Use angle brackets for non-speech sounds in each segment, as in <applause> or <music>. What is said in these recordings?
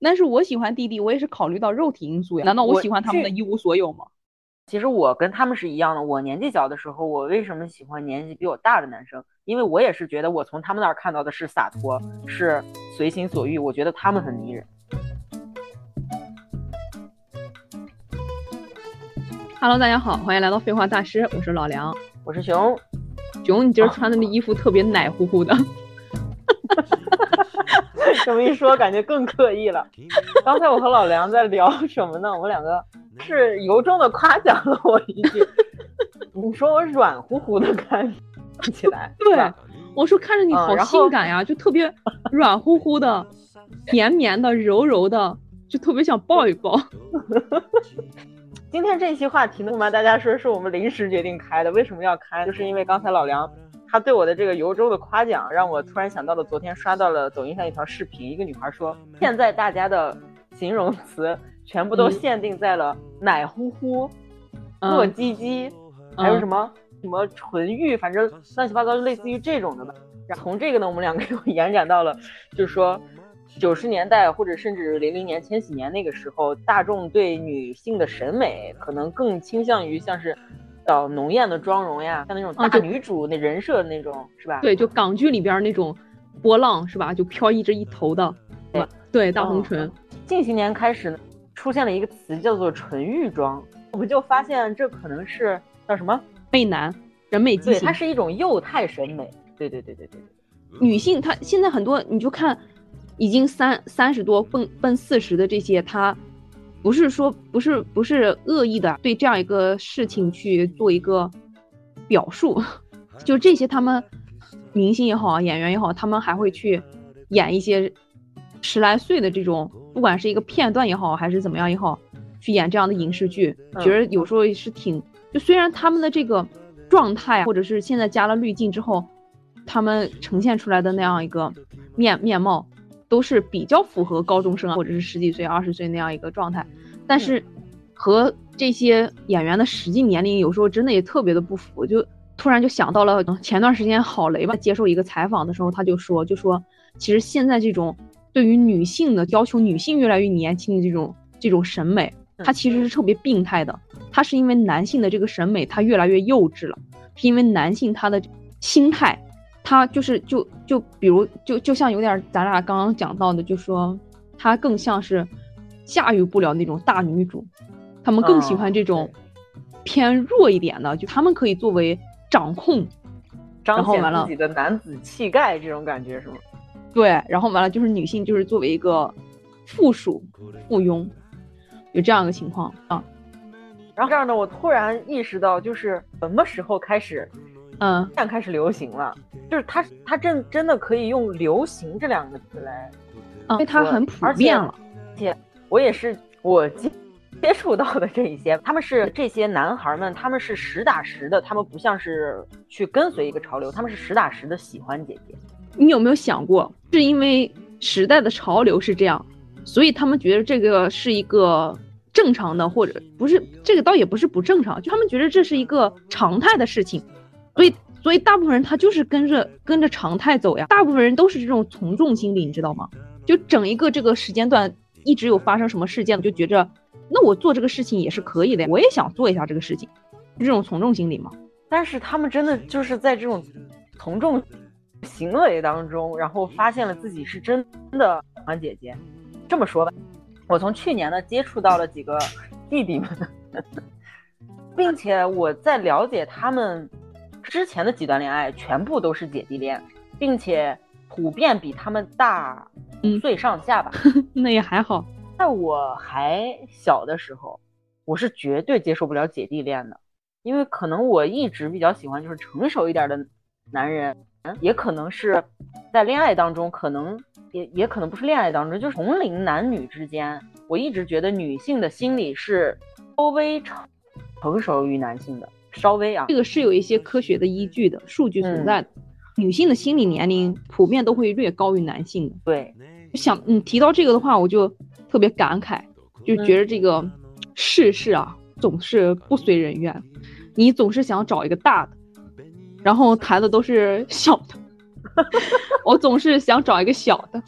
但是我喜欢弟弟，我也是考虑到肉体因素呀。难道我喜欢他们的一无所有吗？其实我跟他们是一样的。我年纪小的时候，我为什么喜欢年纪比我大的男生？因为我也是觉得我从他们那儿看到的是洒脱，是随心所欲。我觉得他们很迷人。Hello，大家好，欢迎来到废话大师，我是老梁，我是熊。熊，你今儿穿的那衣服特别奶乎乎的。<laughs> 这么一说，感觉更刻意了。刚才我和老梁在聊什么呢？我们两个是由衷的夸奖了我一句。你说我软乎乎的看起来，对，我说看着你好性感呀，就特别软乎乎的、绵绵的、柔柔的，就特别想抱一抱。<laughs> 今天这期话题呢，嘛，大家说是我们临时决定开的。为什么要开？就是因为刚才老梁。他对我的这个由衷的夸奖，让我突然想到了昨天刷到了抖音上一条视频，一个女孩说，现在大家的形容词全部都限定在了奶乎乎、糯唧唧，还有什么什么纯欲，反正乱七八糟，类似于这种的吧。然后从这个呢，我们两个又 <laughs> 延展到了，就是说九十年代或者甚至零零年、千禧年那个时候，大众对女性的审美可能更倾向于像是。到浓艳的妆容呀，像那种大女主那人设那种，是吧？对，就港剧里边那种波浪，是吧？就飘逸着一头的，对对，大红唇。近些年开始呢，出现了一个词叫做纯欲妆，我们就发现这可能是叫什么媚男人美畸形，它是一种幼态审美。对对对对对，女性她现在很多，你就看已经三三十多奔奔四十的这些，她。不是说不是不是恶意的对这样一个事情去做一个表述，<laughs> 就这些他们明星也好，演员也好，他们还会去演一些十来岁的这种，不管是一个片段也好，还是怎么样也好，去演这样的影视剧，觉得有时候是挺就虽然他们的这个状态，或者是现在加了滤镜之后，他们呈现出来的那样一个面面貌。都是比较符合高中生啊，或者是十几岁、二十岁那样一个状态，但是和这些演员的实际年龄有时候真的也特别的不符。就突然就想到了前段时间郝雷吧，接受一个采访的时候，他就说，就说其实现在这种对于女性的要求，女性越来越年轻的这种这种审美，它其实是特别病态的。它是因为男性的这个审美它越来越幼稚了，是因为男性他的心态。他就是就就比如就就像有点咱俩刚刚讲到的，就说他更像是驾驭不了那种大女主，他们更喜欢这种偏弱一点的，就他们可以作为掌控，彰显自己的男子气概这种感觉是吗？对，然后完了就是女性就是作为一个附属附庸，有这样一个情况啊。然后这样呢，我突然意识到，就是什么时候开始？嗯，现在开始流行了，就是它，它真真的可以用“流行”这两个字来，因为它很普遍了。而且我也是我接接触到的这一些，他们是这些男孩们，他们是实打实的，他们不像是去跟随一个潮流，他们是实打实的喜欢姐姐。你有没有想过，是因为时代的潮流是这样，所以他们觉得这个是一个正常的，或者不是这个倒也不是不正常，就他们觉得这是一个常态的事情。所以，所以大部分人他就是跟着跟着常态走呀。大部分人都是这种从众心理，你知道吗？就整一个这个时间段一直有发生什么事件，就觉着那我做这个事情也是可以的，我也想做一下这个事情，这种从众心理嘛。但是他们真的就是在这种从众行为当中，然后发现了自己是真的喜欢姐姐。这么说吧，我从去年呢接触到了几个弟弟们，并且我在了解他们。之前的几段恋爱全部都是姐弟恋，并且普遍比他们大一岁上下吧。<laughs> 那也还好。在我还小的时候，我是绝对接受不了姐弟恋的，因为可能我一直比较喜欢就是成熟一点的男人，也可能是在恋爱当中，可能也也可能不是恋爱当中，就是同龄男女之间，我一直觉得女性的心理是稍微成成熟于男性的。稍微啊，这个是有一些科学的依据的数据存在的。女性的心理年龄普遍都会略高于男性。对，想你提到这个的话，我就特别感慨，就觉得这个世事啊总是不随人愿。你总是想找一个大的，然后谈的都是小的。<laughs> 我总是想找一个小的，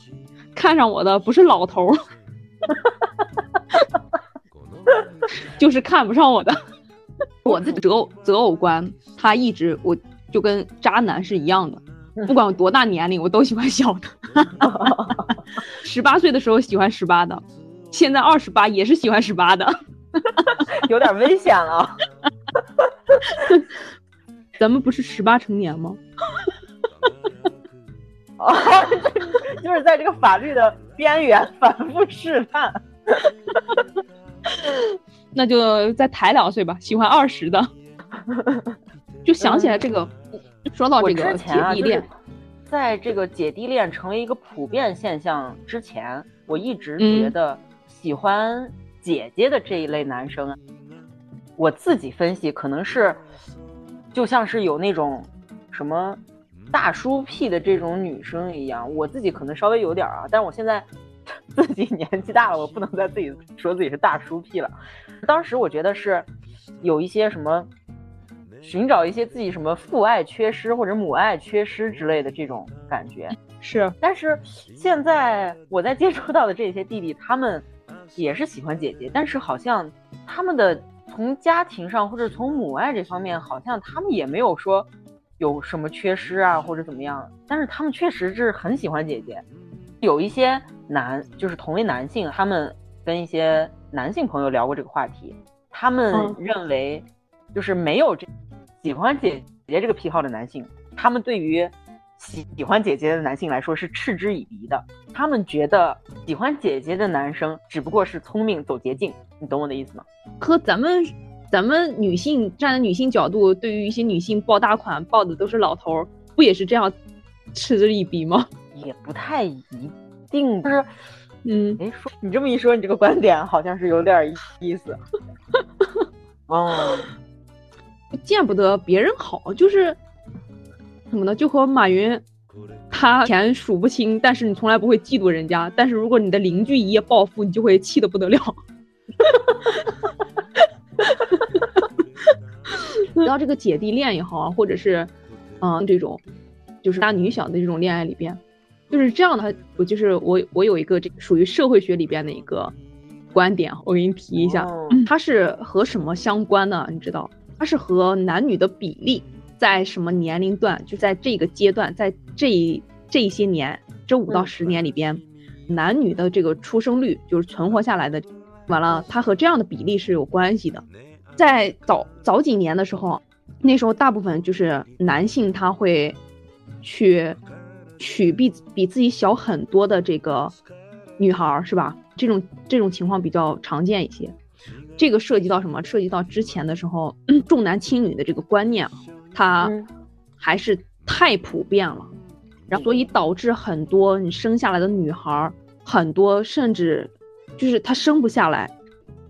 看上我的不是老头 <laughs> <laughs> 就是看不上我的。我的择偶择偶观，他一直我就跟渣男是一样的，不管我多大年龄，我都喜欢小的。<laughs> 十八岁的时候喜欢十八的，现在二十八也是喜欢十八的，<laughs> 有点危险了。<laughs> 咱们不是十八成年吗？哦，就是在这个法律的边缘反复试探。那就再抬两岁吧，喜欢二十的。就想起来这个，说到这个姐弟恋，在这个姐弟恋成为一个普遍现象之前，我一直觉得喜欢姐姐的这一类男生，我自己分析可能是，就像是有那种什么大叔癖的这种女生一样。我自己可能稍微有点啊，但是我现在自己年纪大了，我不能再自己说自己是大叔癖了。当时我觉得是有一些什么寻找一些自己什么父爱缺失或者母爱缺失之类的这种感觉是，但是现在我在接触到的这些弟弟，他们也是喜欢姐姐，但是好像他们的从家庭上或者从母爱这方面，好像他们也没有说有什么缺失啊或者怎么样，但是他们确实是很喜欢姐姐。有一些男就是同为男性，他们跟一些。男性朋友聊过这个话题，他们认为，就是没有这喜欢姐姐这个癖好的男性，他们对于喜喜欢姐姐的男性来说是嗤之以鼻的。他们觉得喜欢姐姐的男生只不过是聪明走捷径，你懂我的意思吗？和咱们咱们女性站在女性角度，对于一些女性抱大款抱的都是老头，不也是这样嗤之以鼻吗？也不太一定，就是。嗯，哎，说你这么一说，你这个观点好像是有点意思。哦，<laughs> 见不得别人好，就是什么呢？就和马云，他钱数不清，但是你从来不会嫉妒人家。但是如果你的邻居一夜暴富，你就会气得不得了。<laughs> 到这个姐弟恋也好啊，或者是嗯这种就是大女小的这种恋爱里边。就是这样的，我就是我，我有一个这属于社会学里边的一个观点，我给你提一下，它是和什么相关的？你知道，它是和男女的比例在什么年龄段，就在这个阶段，在这这些年，这五到十年里边，男女的这个出生率就是存活下来的，完了，它和这样的比例是有关系的。在早早几年的时候，那时候大部分就是男性他会去。娶比比自己小很多的这个女孩儿是吧？这种这种情况比较常见一些。这个涉及到什么？涉及到之前的时候重男轻女的这个观念，它还是太普遍了，然后所以导致很多你生下来的女孩儿，很多甚至就是她生不下来，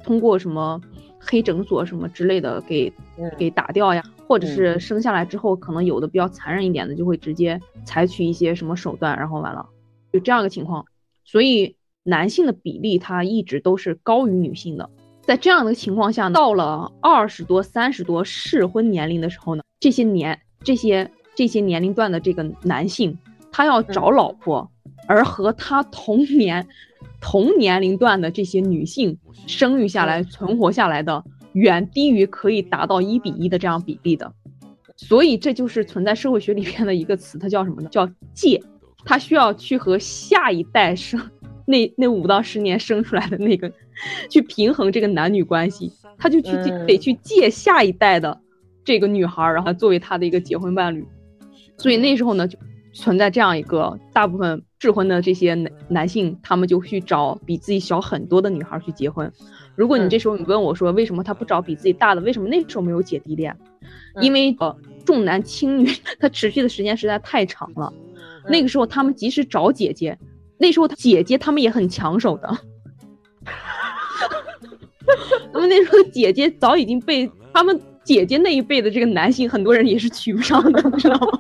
通过什么黑诊所什么之类的给给打掉呀。或者是生下来之后，可能有的比较残忍一点的，就会直接采取一些什么手段，然后完了，就这样一个情况。所以男性的比例它一直都是高于女性的。在这样的情况下，到了二十多、三十多适婚年龄的时候呢，这些年、这些这些年龄段的这个男性，他要找老婆，而和他同年、同年龄段的这些女性生育下来、存活下来的。远低于可以达到一比一的这样比例的，所以这就是存在社会学里边的一个词，它叫什么呢？叫借。它需要去和下一代生那那五到十年生出来的那个去平衡这个男女关系，他就去得去借下一代的这个女孩，然后作为他的一个结婚伴侣。所以那时候呢，就存在这样一个大部分适婚的这些男男性，他们就去找比自己小很多的女孩去结婚。如果你这时候你问我说为什么他不找比自己大的？为什么那时候没有姐弟恋？因为呃重男轻女，它持续的时间实在太长了。那个时候他们即使找姐姐，那时候姐姐他们也很抢手的。<laughs> 那么那时候姐姐早已经被他们姐姐那一辈的这个男性很多人也是娶不上的，知道吗？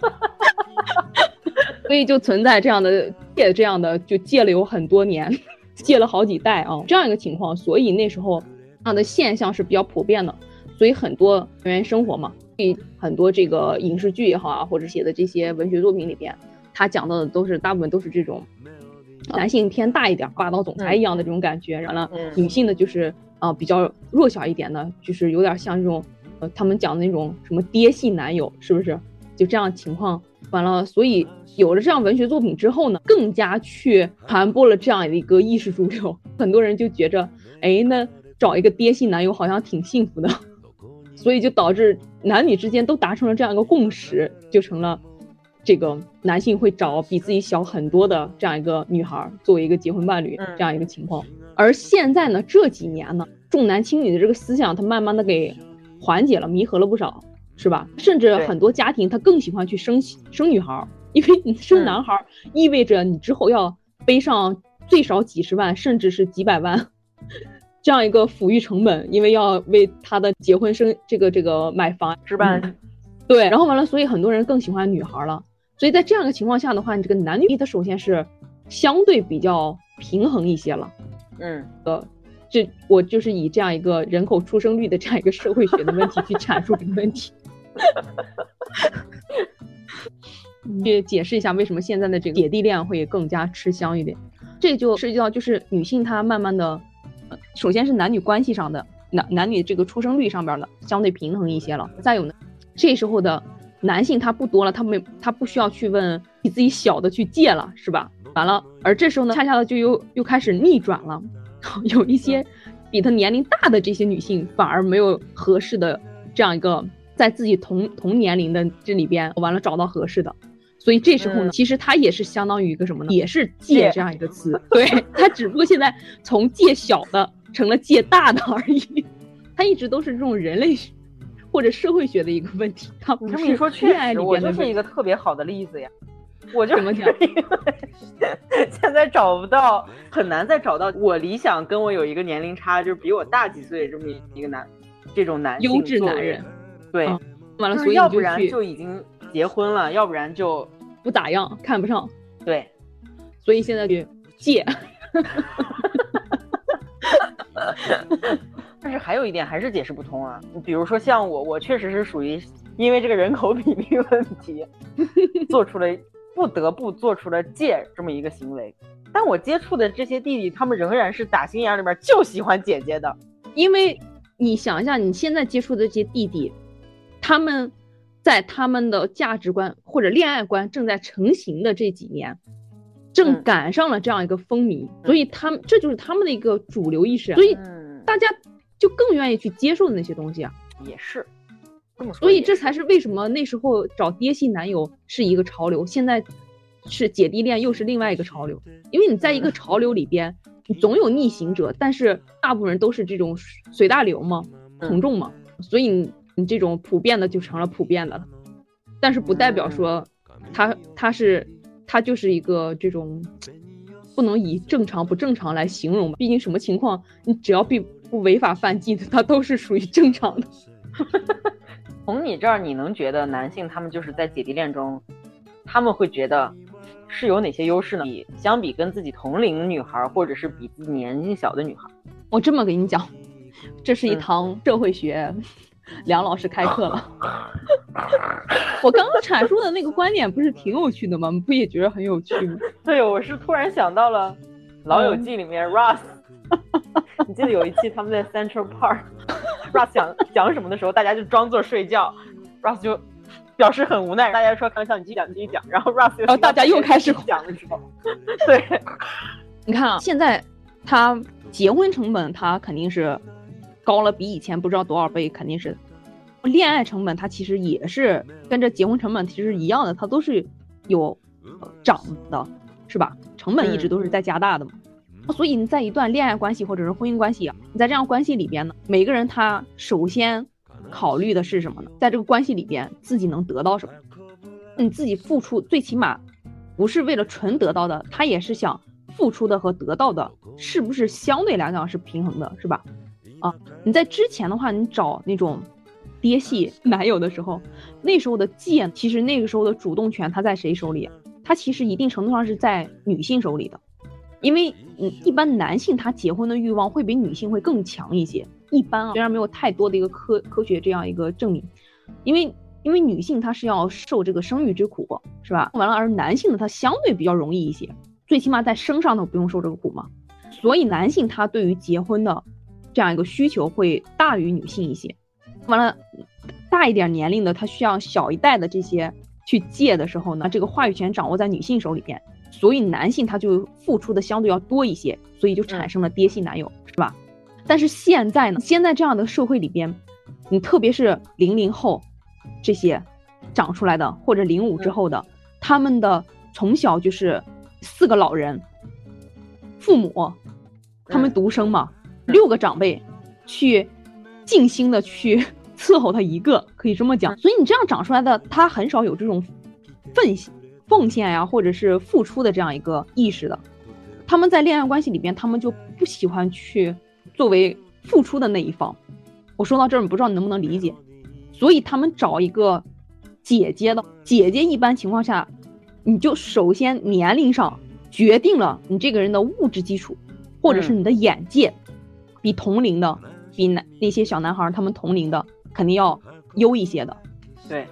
<laughs> 所以就存在这样的借这样的就借了有很多年。借了好几代啊，这样一个情况，所以那时候这样的现象是比较普遍的，所以很多田园生活嘛，很多这个影视剧也好啊，或者写的这些文学作品里边，他讲到的都是大部分都是这种男性偏大一点，霸道总裁一样的这种感觉，然后，女性的就是啊比较弱小一点的，就是有点像这种呃他们讲的那种什么爹系男友，是不是？就这样情况完了，所以有了这样文学作品之后呢，更加去传播了这样的一个意识主流，很多人就觉着，哎，那找一个爹系男友好像挺幸福的，所以就导致男女之间都达成了这样一个共识，就成了这个男性会找比自己小很多的这样一个女孩作为一个结婚伴侣这样一个情况。而现在呢，这几年呢，重男轻女的这个思想，它慢慢的给缓解了，弥合了不少。是吧？甚至很多家庭他更喜欢去生生女孩，因为你生男孩意味着你之后要背上最少几十万，甚至是几百万这样一个抚育成本，因为要为他的结婚生这个这个买房置办。对，然后完了，所以很多人更喜欢女孩了。所以在这样一个情况下的话，你这个男女它首先是相对比较平衡一些了。嗯，呃，这我就是以这样一个人口出生率的这样一个社会学的问题去阐述这个问题。<laughs> 你解释一下为什么现在的这个姐弟恋会更加吃香一点，这就涉及到就是女性她慢慢的，首先是男女关系上的男男女这个出生率上边的相对平衡一些了，再有呢，这时候的男性他不多了，他没他不需要去问比自己小的去借了，是吧？完了，而这时候呢，恰恰的就又又开始逆转了，<laughs> 有一些比他年龄大的这些女性反而没有合适的这样一个。在自己同同年龄的这里边，完了找到合适的，所以这时候呢，其实他也是相当于一个什么呢？也是借这样一个词，对，<laughs> 他只不过现在从借小的成了借大的而已。他一直都是这种人类或者社会学的一个问题。它不是说确实，我就是一个特别好的例子呀。我就怎么讲？现在找不到，很难再找到我理想跟我有一个年龄差，就是比我大几岁这么一个男，这种男优质男人。对，完了，所以要不然就已经结婚了，要不然就不咋样，看不上。对，所以现在就借。<laughs> 但是还有一点还是解释不通啊，比如说像我，我确实是属于因为这个人口比例问题，做出了不得不做出了借这么一个行为。但我接触的这些弟弟，他们仍然是打心眼里面就喜欢姐姐的，因为你想一下，你现在接触的这些弟弟。他们在他们的价值观或者恋爱观正在成型的这几年，正赶上了这样一个风靡，所以他们这就是他们的一个主流意识，所以大家就更愿意去接受的那些东西啊。也是，所以这才是为什么那时候找爹系男友是一个潮流，现在是姐弟恋又是另外一个潮流。因为你在一个潮流里边，你总有逆行者，但是大部分人都是这种随大流嘛，从众嘛，所以。你这种普遍的就成了普遍的了，但是不代表说，他他是他就是一个这种，不能以正常不正常来形容吧？毕竟什么情况，你只要不不违法犯纪的，他都是属于正常的。<laughs> 从你这儿，你能觉得男性他们就是在姐弟恋中，他们会觉得是有哪些优势呢？比相比跟自己同龄女孩，或者是比自己年纪小的女孩，我这么给你讲，这是一堂社会学。梁老师开课了，<laughs> 我刚刚阐述的那个观点不是挺有趣的吗？不也觉得很有趣吗？<laughs> 对，我是突然想到了《老友记》里面 Russ，<laughs> 你记得有一期他们在 Central Park，Russ 讲讲什么的时候，大家就装作睡觉，Russ 就表示很无奈，大家说开玩笑，你继续讲，继续讲，然后 Russ，然后大家又开始讲的时候，对，你看啊，现在他结婚成本他肯定是。高了比以前不知道多少倍，肯定是。恋爱成本它其实也是跟这结婚成本其实一样的，它都是有涨的，是吧？成本一直都是在加大的嘛。所以你在一段恋爱关系或者是婚姻关系啊，你在这样关系里边呢，每个人他首先考虑的是什么呢？在这个关系里边自己能得到什么？你自己付出最起码不是为了纯得到的，他也是想付出的和得到的是不是相对来讲是平衡的，是吧？啊，你在之前的话，你找那种爹系男友的时候，那时候的贱，其实那个时候的主动权他在谁手里？他其实一定程度上是在女性手里的，因为嗯，一般男性他结婚的欲望会比女性会更强一些。一般啊，虽然没有太多的一个科科学这样一个证明，因为因为女性她是要受这个生育之苦，是吧？完了，而男性呢，他相对比较容易一些，最起码在生上头不用受这个苦嘛。所以男性他对于结婚的。这样一个需求会大于女性一些。完了，大一点年龄的他需要小一代的这些去借的时候呢，这个话语权掌握在女性手里边，所以男性他就付出的相对要多一些，所以就产生了爹系男友，是吧？但是现在呢，现在这样的社会里边，你特别是零零后这些长出来的，或者零五之后的，他们的从小就是四个老人，父母，他们独生嘛，六个长辈去尽心的去 <laughs> 伺候他一个，可以这么讲。所以你这样长出来的，他很少有这种奉献奉献呀，或者是付出的这样一个意识的。他们在恋爱关系里边，他们就不喜欢去。作为付出的那一方，我说到这儿，你不知道你能不能理解？所以他们找一个姐姐的姐姐，一般情况下，你就首先年龄上决定了你这个人的物质基础，或者是你的眼界，比同龄的，比男那些小男孩他们同龄的肯定要优一些的。对，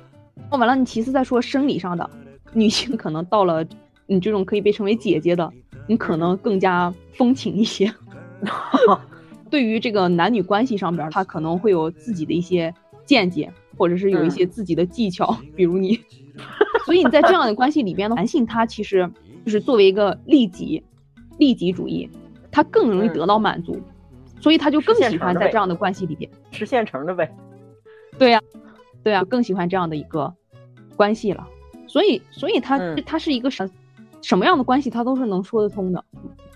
说完了，你其次再说生理上的，女性可能到了你这种可以被称为姐姐的，你可能更加风情一些。<laughs> 对于这个男女关系上边，他可能会有自己的一些见解，或者是有一些自己的技巧，比如你。<laughs> 所以你在这样的关系里边呢，男性他其实就是作为一个利己、利己主义，他更容易得到满足，所以他就更喜欢在这样的关系里边吃现成的呗。对呀，对呀，更喜欢这样的一个关系了。所以，所以他他是一个什什么样的关系，他都是能说得通的，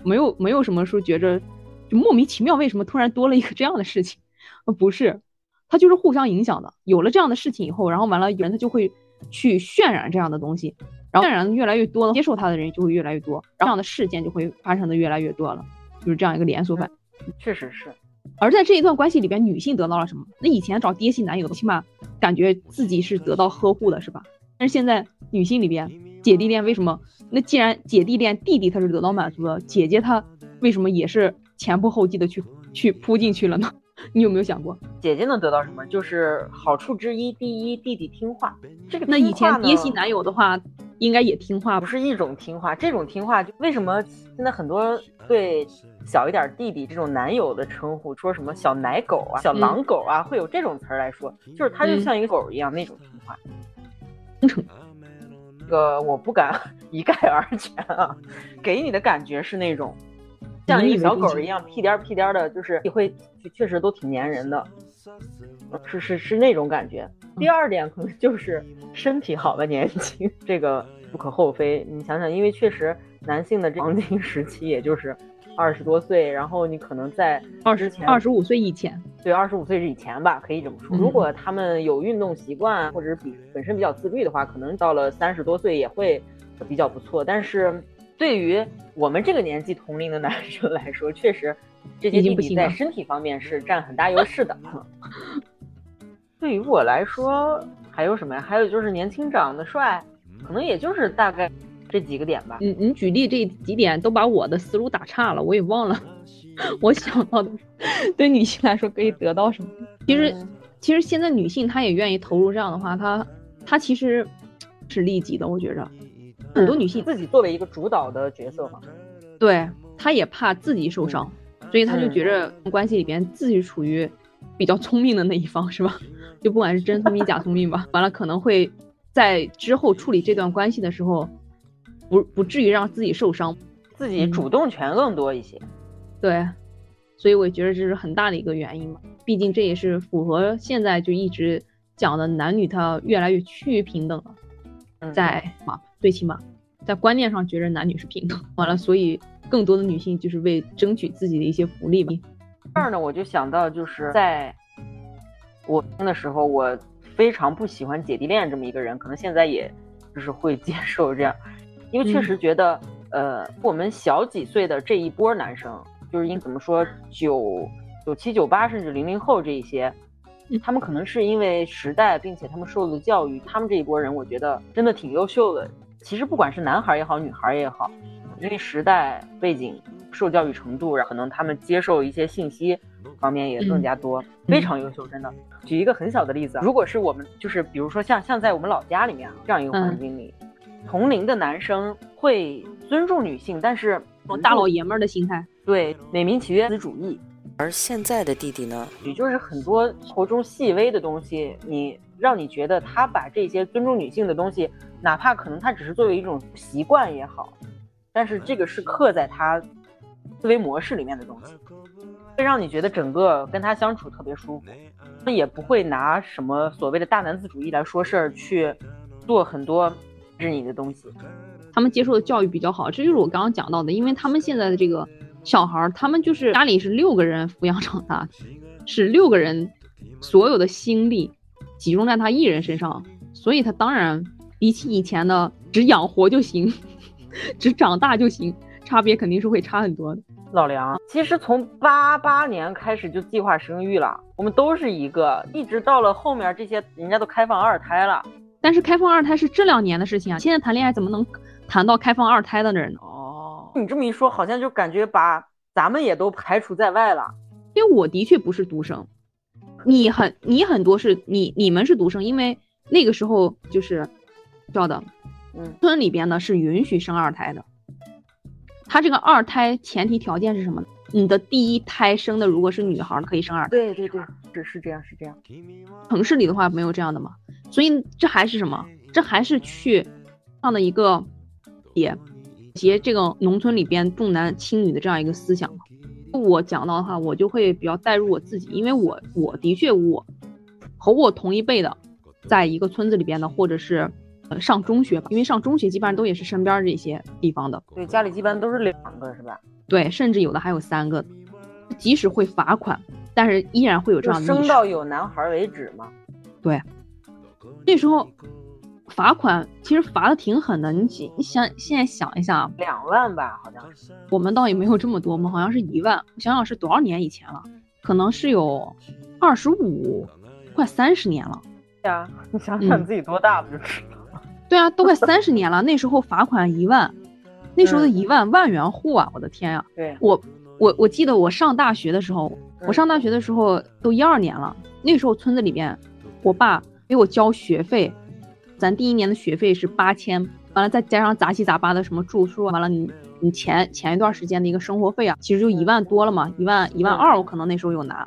没有没有什么说觉着。就莫名其妙，为什么突然多了一个这样的事情？呃，不是，他就是互相影响的。有了这样的事情以后，然后完了，人他就会去渲染这样的东西，然后渲染的越来越多，接受他的人就会越来越多，这样的事件就会发生的越来越多了，就是这样一个连锁反应。确实是。而在这一段关系里边，女性得到了什么？那以前找爹系男友，起码感觉自己是得到呵护的，是吧？但是现在女性里边，姐弟恋为什么？那既然姐弟恋，弟弟他是得到满足的，姐姐她为什么也是？前仆后继的去去扑进去了呢？<laughs> 你有没有想过，姐姐能得到什么？就是好处之一，第一，弟弟听话。这个那以前爹系男友的话，应该也听话，不是一种听话。这种听话，就为什么现在很多对小一点弟弟这种男友的称呼，说什么小奶狗啊、小狼狗啊，会有这种词儿来说，就是他就像一个狗一样那种听话。忠诚。这个我不敢 <laughs> 一概而全啊，给你的感觉是那种。像一个小狗一样屁颠屁颠的，就是你会确实都挺粘人的，是是是那种感觉。第二点可能就是身体好吧年轻，这个不可厚非。你想想，因为确实男性的黄金时期也就是二十多岁，然后你可能在二十前二十五岁以前，对二十五岁以前吧，可以这么说。如果他们有运动习惯，或者是比本身比较自律的话，可能到了三十多岁也会比较不错。但是。对于我们这个年纪同龄的男生来说，确实这些弟弟在身体方面是占很大优势的。<laughs> 对于我来说，还有什么呀？还有就是年轻长得帅，可能也就是大概这几个点吧。你你举例这几点都把我的思路打岔了，我也忘了 <laughs> 我想到的。对女性来说可以得到什么？其实其实现在女性她也愿意投入这样的话，她她其实是利己的，我觉着。很多女性自己作为一个主导的角色嘛，对，她也怕自己受伤，所以她就觉着关系里边自己处于比较聪明的那一方，是吧？<laughs> 就不管是真聪明假聪明吧，完了可能会在之后处理这段关系的时候，不不至于让自己受伤，自己主动权更多一些。对，所以我觉得这是很大的一个原因嘛，毕竟这也是符合现在就一直讲的男女他越来越趋于平等了，在嘛。最起码，在观念上觉得男女是平等。完了，所以更多的女性就是为争取自己的一些福利。这儿呢，我就想到，就是在我听的时候，我非常不喜欢姐弟恋这么一个人，可能现在也就是会接受这样，因为确实觉得，呃，我们小几岁的这一波男生，就是应怎么说，九九七九八甚至零零后这一些。他们可能是因为时代，并且他们受的教育，他们这一波人，我觉得真的挺优秀的。其实不管是男孩也好，女孩也好，因为时代背景、受教育程度，然后可能他们接受一些信息方面也更加多，非常优秀，真的。举一个很小的例子，如果是我们，就是比如说像像在我们老家里面这样一个环境里，同龄的男生会尊重女性，但是大老爷们儿的心态，对，美名其曰资主义。而现在的弟弟呢，也就是很多生活中细微的东西，你让你觉得他把这些尊重女性的东西，哪怕可能他只是作为一种习惯也好，但是这个是刻在他思维模式里面的东西，会让你觉得整个跟他相处特别舒服，那也不会拿什么所谓的大男子主义来说事儿，去做很多治你的东西。他们接受的教育比较好，这就是我刚刚讲到的，因为他们现在的这个小孩儿，他们就是家里是六个人抚养长大，是六个人所有的心力集中在他一人身上，所以他当然比起以前的只养活就行，<laughs> 只长大就行，差别肯定是会差很多的。老梁，其实从八八年开始就计划生育了，我们都是一个，一直到了后面这些人家都开放二胎了，但是开放二胎是这两年的事情啊，现在谈恋爱怎么能谈到开放二胎的人呢？哦，你这么一说，好像就感觉把咱们也都排除在外了。因为我的确不是独生，你很你很多是你你们是独生，因为那个时候就是叫的，嗯，村里边呢是允许生二胎的。他这个二胎前提条件是什么呢？你的第一胎生的如果是女孩，可以生二胎。对对对，是是这样是这样。城市里的话没有这样的嘛，所以这还是什么？这还是去上的一个也结这个农村里边重男轻女的这样一个思想嘛。我讲到的话，我就会比较带入我自己，因为我我的确我和我同一辈的，在一个村子里边的，或者是呃上中学吧，因为上中学基本上都也是身边这些地方的，对，家里基本上都是两个是吧？对，甚至有的还有三个，即使会罚款，但是依然会有这样的生到有男孩为止嘛。对，那时候罚款其实罚的挺狠的，你你想现在想一下，两万吧，好像是。我们倒也没有这么多嘛，好像是一万。想想是多少年以前了？可能是有二十五，快三十年了。对啊，你想想你自己多大不就知道了？对啊，都快三十年了。<laughs> 那时候罚款一万，那时候的一万万元户啊！我的天呀！对我我我记得我上大学的时候，我上大学的时候都一二年了。那时候村子里边，我爸给我交学费，咱第一年的学费是八千，完了再加上杂七杂八的什么住宿，完了你你前前一段时间的一个生活费啊，其实就一万多了嘛，一万一万二，我可能那时候有拿。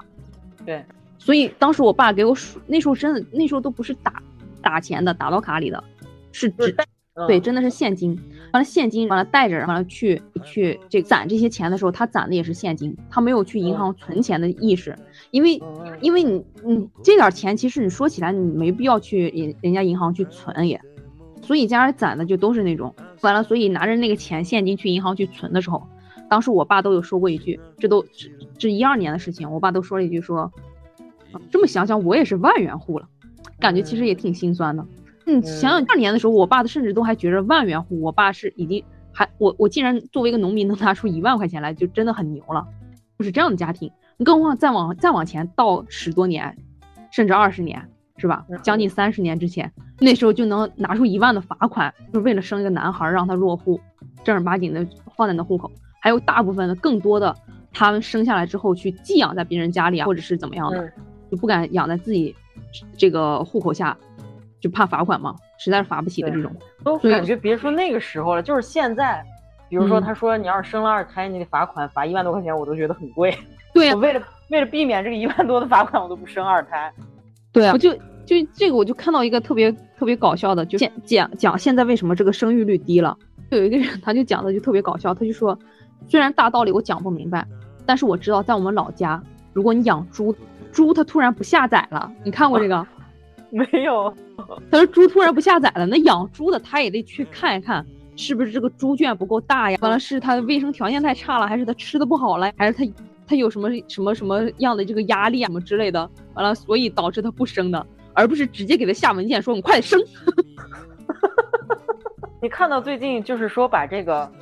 对，所以当时我爸给我数，那时候真的那时候都不是打打钱的，打到卡里的，是只对，真的是现金。完了现金，完了带着，完了去去这攒这些钱的时候，他攒的也是现金，他没有去银行存钱的意识，因为因为你你这点钱其实你说起来你没必要去人人家银行去存也，所以家里攒的就都是那种完了，所以拿着那个钱现金去银行去存的时候，当时我爸都有说过一句，这都这这一二年的事情，我爸都说了一句说，这么想想我也是万元户了，感觉其实也挺心酸的。你想想二年的时候，我爸的甚至都还觉着万元户，我爸是已经还我我竟然作为一个农民能拿出一万块钱来，就真的很牛了，就是这样的家庭。你更何况再往再往前到十多年，甚至二十年，是吧？将近三十年之前，那时候就能拿出一万的罚款，就是为了生一个男孩让他落户，正儿八经的放在那户口。还有大部分的更多的，他们生下来之后去寄养在别人家里啊，或者是怎么样的，就不敢养在自己这个户口下。就怕罚款嘛，实在是罚不起的这种，都感觉别说那个时候了，就是现在，比如说他说你要是生了二胎，你得罚款罚一万多块钱，我都觉得很贵。对呀，我为了为了避免这个一万多的罚款，我都不生二胎。对啊，我就就这个我就看到一个特别特别搞笑的，就讲讲讲现在为什么这个生育率低了。有一个人他就讲的就特别搞笑，他就说，虽然大道理我讲不明白，但是我知道在我们老家，如果你养猪，猪它突然不下崽了，你看过这个？<laughs> 没有，他说猪突然不下崽了，那养猪的他也得去看一看，是不是这个猪圈不够大呀？完了是他的卫生条件太差了，还是他吃的不好了，还是他他有什么什么什么样的这个压力啊什么之类的？完了，所以导致他不生的，而不是直接给他下文件说你快点生。<laughs> 你看到最近就是说把这个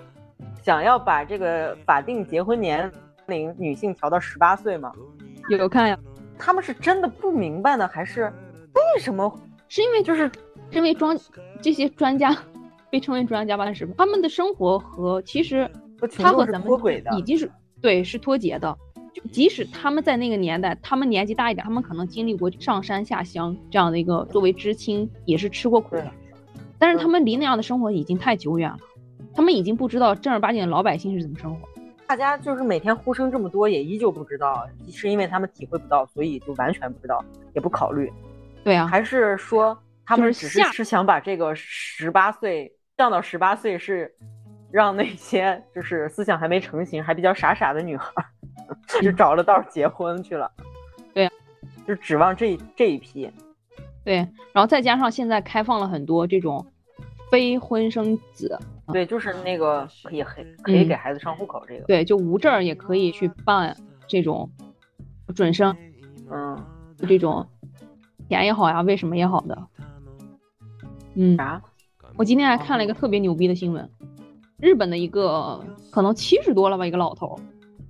想要把这个法定结婚年龄女性调到十八岁吗？有看呀？他们是真的不明白呢，还是？为什么？是因为就是因为专这些专家 <laughs> 被称为专家吧？但是他们的生活和其实他和咱们已经是对是脱节的。就即使他们在那个年代，他们年纪大一点，他们可能经历过上山下乡这样的一个作为知青也是吃过苦的。但是他们离那样的生活已经太久远了，他们已经不知道正儿八经的老百姓是怎么生活。大家就是每天呼声这么多，也依旧不知道，是因为他们体会不到，所以就完全不知道，也不考虑。对啊，还是说他们只是就是想把这个十八岁降到十八岁，是让那些就是思想还没成型、还比较傻傻的女孩儿，<laughs> 就找了道结婚去了。<laughs> 对啊，就指望这这一批。对，然后再加上现在开放了很多这种非婚生子，对，就是那个可以可以可以嗯给孩子上户口这个。对，就无证儿也可以去办这种准生嗯，这种钱也好呀，为什么也好的。嗯，啥？我今天还看了一个特别牛逼的新闻，日本的一个可能七十多了吧，一个老头，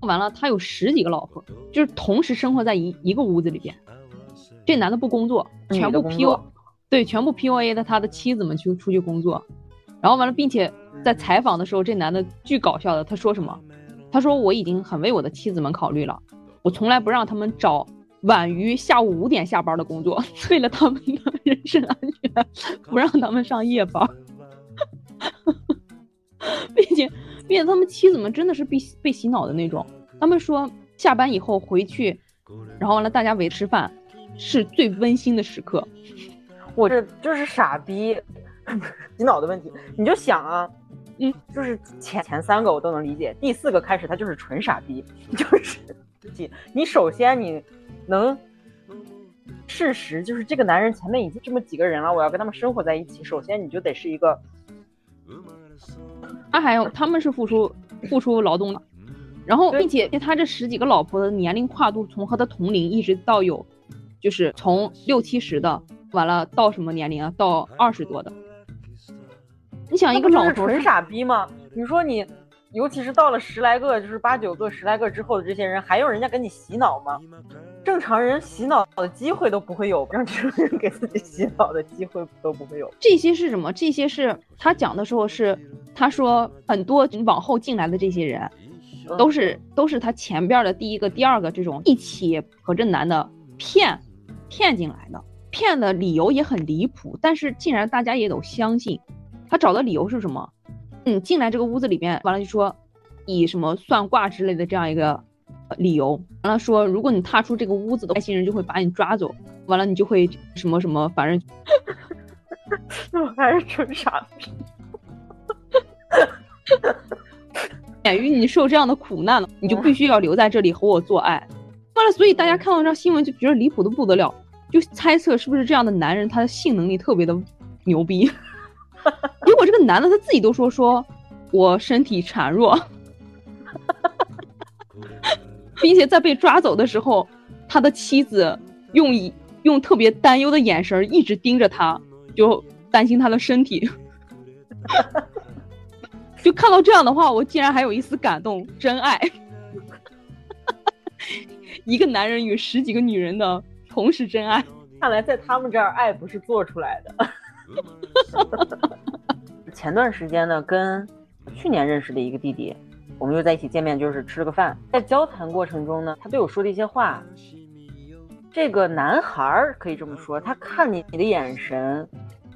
完了他有十几个老婆，就是同时生活在一一个屋子里边。这男的不工作，全部 P 作 U，对，全部 PUA 的他的妻子们去出去工作，然后完了，并且在采访的时候，这男的巨搞笑的，他说什么？他说我已经很为我的妻子们考虑了，我从来不让他们找晚于下午五点下班的工作，<laughs> 为了他们的 <laughs> 人身安全，不让他们上夜班，并且并且他们妻子们真的是被被洗脑的那种，他们说下班以后回去，然后完了大家围吃饭，是最温馨的时刻。我这就是傻逼，洗脑的问题。你就想啊，嗯，就是前前三个我都能理解，第四个开始他就是纯傻逼，<laughs> 就是你首先你能事实就是这个男人前面已经这么几个人了，我要跟他们生活在一起，首先你就得是一个他还有他们是付出付出劳动的，然后并且他这十几个老婆的年龄跨度从和他同龄一直到有，就是从六七十的，完了到什么年龄啊？到二十多的。你想一个老头是纯傻逼吗？你说你，尤其是到了十来个，就是八九个、十来个之后的这些人，还用人家给你洗脑吗？正常人洗脑的机会都不会有，让这种人给自己洗脑的机会都不会有。这些是什么？这些是他讲的时候是他说很多往后进来的这些人，嗯都是都是他前边的第一个、第二个这种一起和这男的骗骗进来的，骗的理由也很离谱，但是竟然大家也都相信。他找的理由是什么？嗯，进来这个屋子里面，完了就说以什么算卦之类的这样一个呃理由，完了说如果你踏出这个屋子的外星人就会把你抓走，完了你就会什么什么，反正 <laughs> 我还是纯傻逼。<laughs> 免于你受这样的苦难了，你就必须要留在这里和我做爱。完了，所以大家看到这条新闻就觉得离谱的不得了，就猜测是不是这样的男人他的性能力特别的牛逼。<laughs> 结果这个男的他自己都说说我身体孱弱，并且在被抓走的时候，他的妻子用以用特别担忧的眼神一直盯着他，就担心他的身体。<laughs> 就看到这样的话，我竟然还有一丝感动，真爱。<laughs> 一个男人与十几个女人的同时真爱，看来在他们这儿，爱不是做出来的。前段时间呢，跟去年认识的一个弟弟，我们又在一起见面，就是吃了个饭。在交谈过程中呢，他对我说的一些话，这个男孩儿可以这么说，他看你你的眼神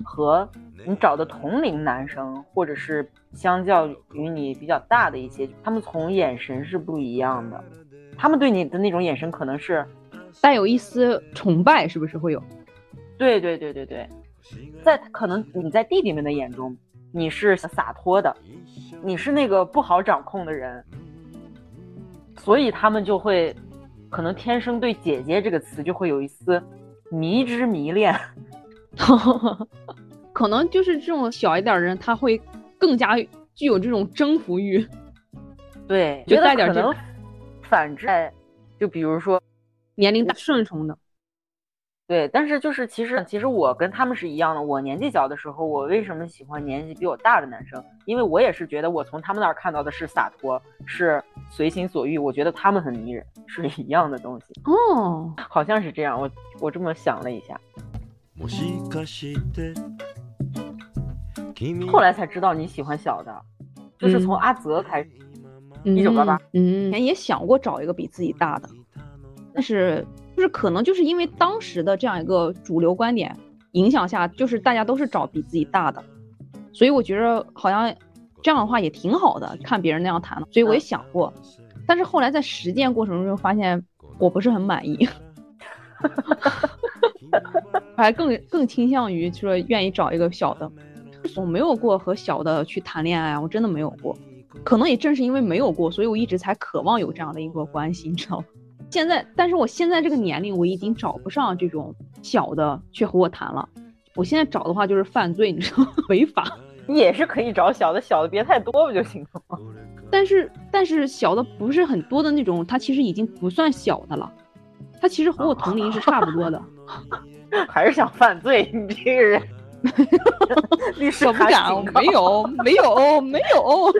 和你找的同龄男生，或者是相较于你比较大的一些，他们从眼神是不一样的。他们对你的那种眼神可能是，带有一丝崇拜，是不是会有？对对对对对，在可能你在弟弟们的眼中，你是洒脱的，你是那个不好掌控的人，所以他们就会可能天生对“姐姐”这个词就会有一丝迷之迷恋。<laughs> 可能就是这种小一点的人，他会更加具有这种征服欲。对，就带点这可能反之，就比如说，年龄大顺从的，对，但是就是其实其实我跟他们是一样的。我年纪小的时候，我为什么喜欢年纪比我大的男生？因为我也是觉得我从他们那儿看到的是洒脱，是随心所欲。我觉得他们很迷人，是一样的东西，哦，好像是这样。我我这么想了一下，もしかして君后来才知道你喜欢小的，就是从嗯阿泽开始。嗯1988嗯，以前也想过找一个比自己大的，但是 就是可能就是因为当时的这样一个主流观点影响下，就是大家都是找比自己大的，所以我觉得好像这样的话也挺好的，看别人那样谈的，所以我也想过，但是后来在实践过程中发现我不是很满意，还更更倾向于说愿意找一个小的。我没有过和小的去谈恋爱，我真的没有过。可能也正是因为没有过，所以我一直才渴望有这样的一个关系，你知道吗？现在，但是我现在这个年龄，我已经找不上这种小的去和我谈了。我现在找的话就是犯罪，你知道吗？<laughs> 违法。<laughs> 你也是可以找小的，小的别太多不就行了吗？但是，但是小的不是很多的那种，他其实已经不算小的了，他其实和我同龄是差不多的。<laughs> 还是想犯罪？你这个人。律师不敢，没有，没有，没有。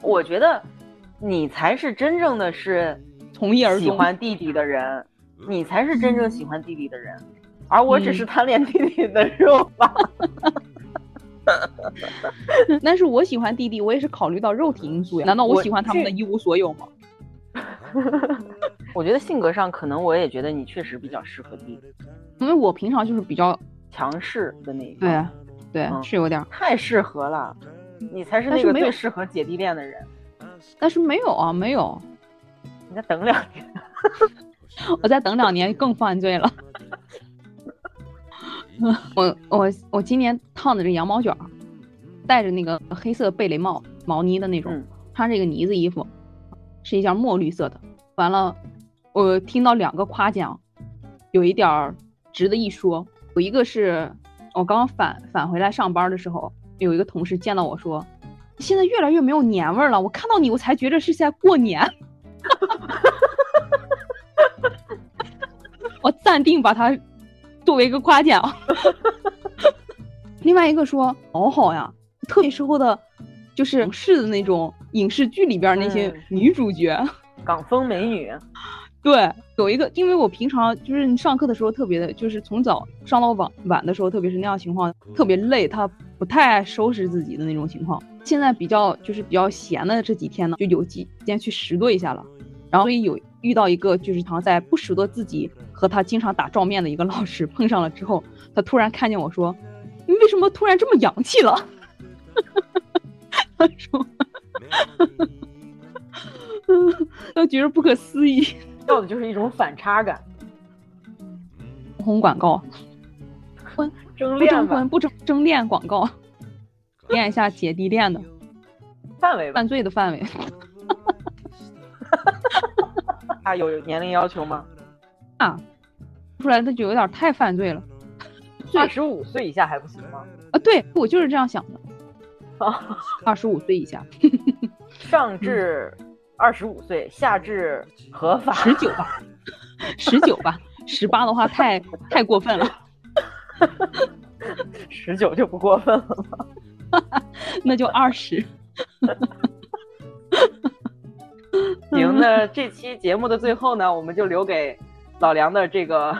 我觉得你才是真正的是从一而终喜欢弟弟的人，你才是真正喜欢弟弟的人，而我只是贪恋弟弟的肉吧。<laughs> 但是我喜欢弟弟，我也是考虑到肉体因素呀。难道我喜欢他们的一无所有吗？<laughs> 我觉得性格上可能我也觉得你确实比较适合弟弟，因为我平常就是比较强势的那一个。对，对，是有点太适合了。你才是那个最适合姐弟恋的人。但是没有啊，没有。你再等两年，我再等两年更犯罪了。我我我今年烫的这羊毛卷，戴着那个黑色贝雷帽，毛呢的那种，穿这个呢子衣服，是一件墨绿色的。完了，我听到两个夸奖，有一点值得一说。有一个是我刚刚返返回来上班的时候，有一个同事见到我说：“现在越来越没有年味儿了。”我看到你，我才觉得是在过年。<laughs> 我暂定把它作为一个夸奖。另外一个说：“好好呀，特别时候的，就是是的那种影视剧里边那些女主角。”港风美女，对，有一个，因为我平常就是上课的时候特别的，就是从早上到晚晚的时候，特别是那样情况特别累，他不太爱收拾自己的那种情况。现在比较就是比较闲的这几天呢，就有几天去拾掇一下了。然后所以有遇到一个就是常在不拾掇自己和他经常打照面的一个老师碰上了之后，他突然看见我说：“你为什么突然这么洋气了？” <laughs> 他说。都觉得不可思议，要的就是一种反差感。红广告，婚争恋不婚不征争恋广告，练一下姐弟恋的范围，犯罪的范围。<laughs> 他有年龄要求吗？啊，出来的就有点太犯罪了。<laughs> 二十五岁以下还不行吗？啊，对我就是这样想的。啊，二十五岁以下，上至。二十五岁，下至合法十九吧，十九吧，十八的话太太过分了，<laughs> 十九就不过分了吗？<laughs> 那就二十。<laughs> 行，那这期节目的最后呢，我们就留给老梁的这个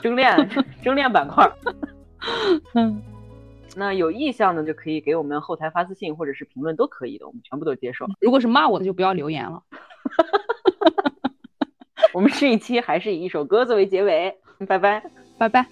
争恋争恋板块。嗯。那有意向的就可以给我们后台发私信或者是评论都可以的，我们全部都接受。如果是骂我的就不要留言了。我们这一期还是以一首歌作为结尾，拜拜，拜拜。